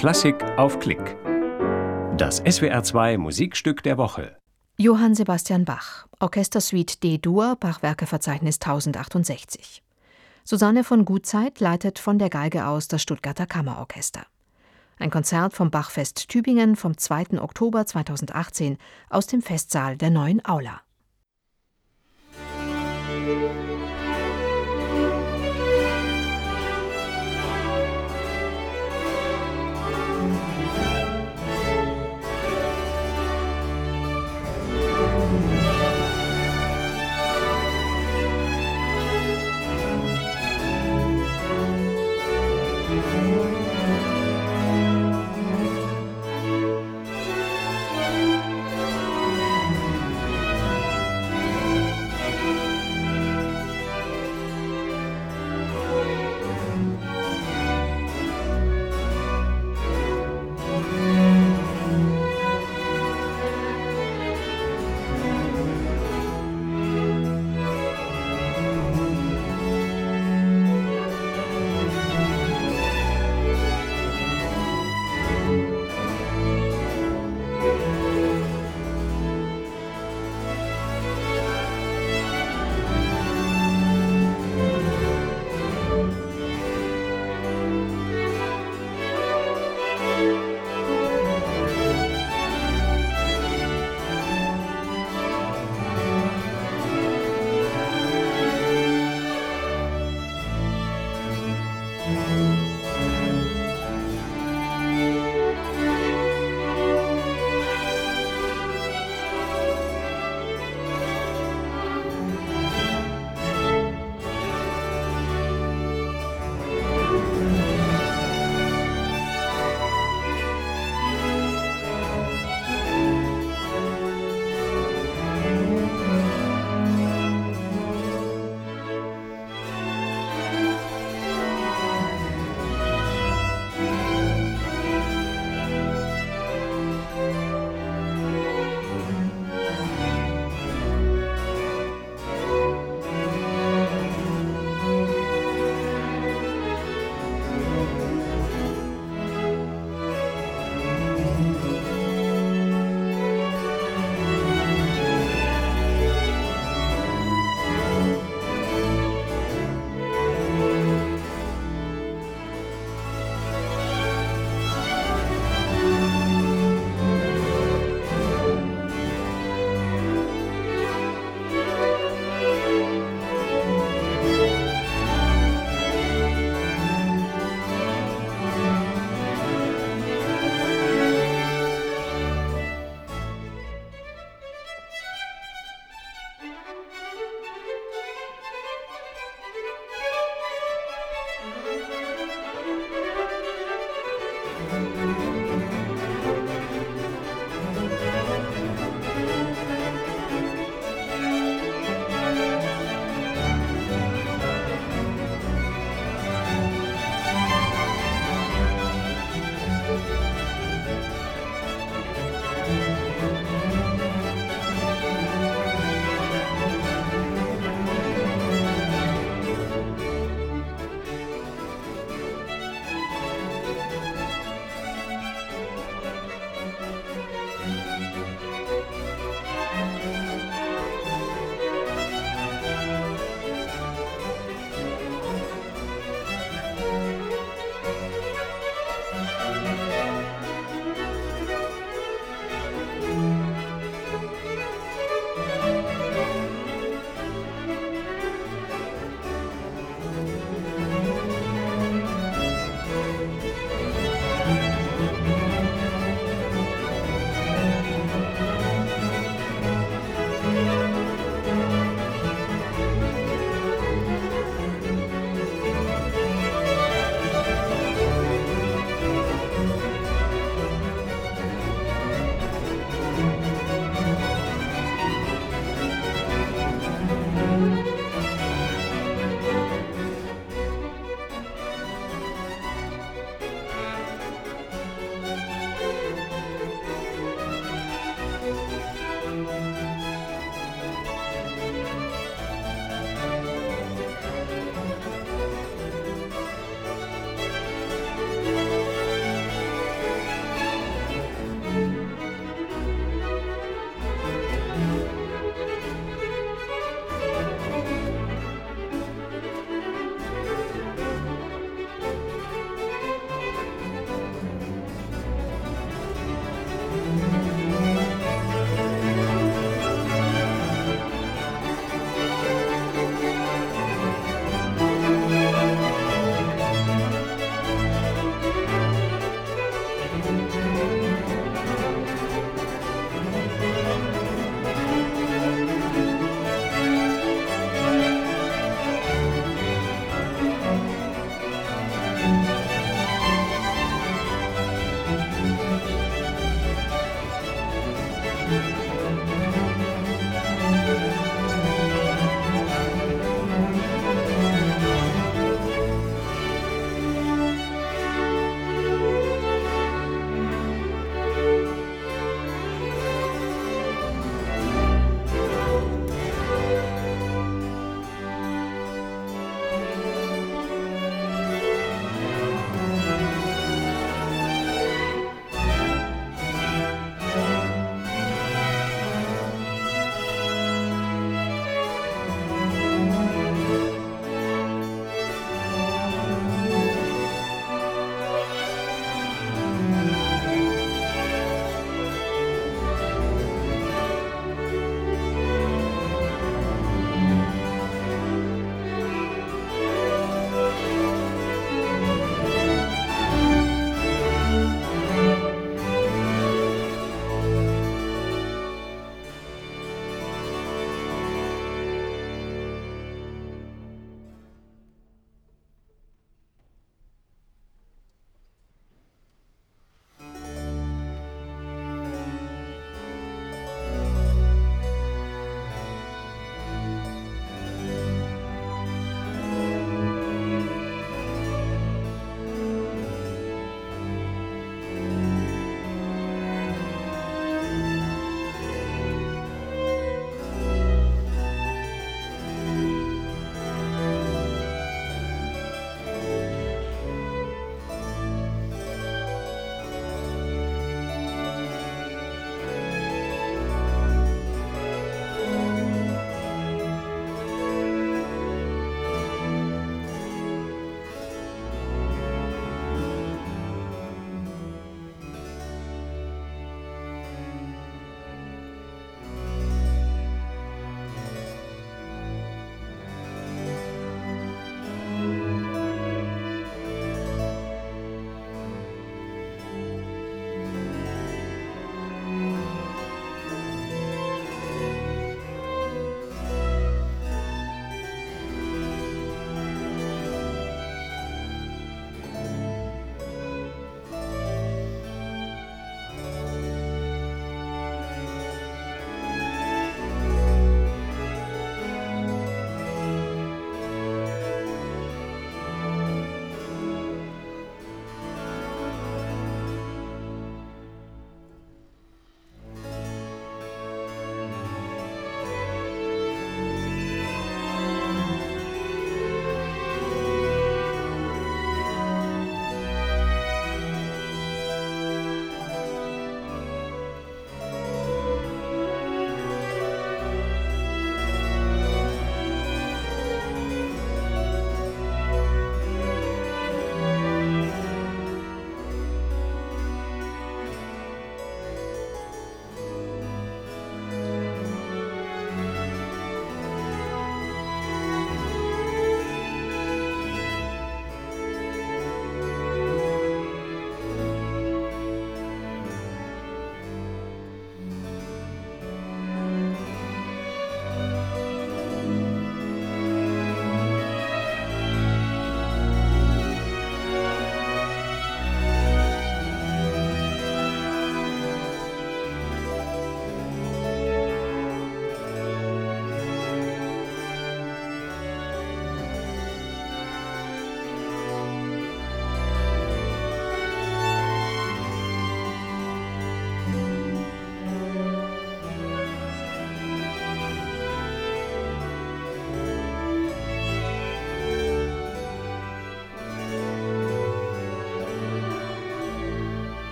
Klassik auf Klick. Das SWR2 Musikstück der Woche. Johann Sebastian Bach, Orchestersuite D-Dur, Bachwerkeverzeichnis 1068. Susanne von Gutzeit leitet von der Geige aus das Stuttgarter Kammerorchester. Ein Konzert vom Bachfest Tübingen vom 2. Oktober 2018 aus dem Festsaal der Neuen Aula.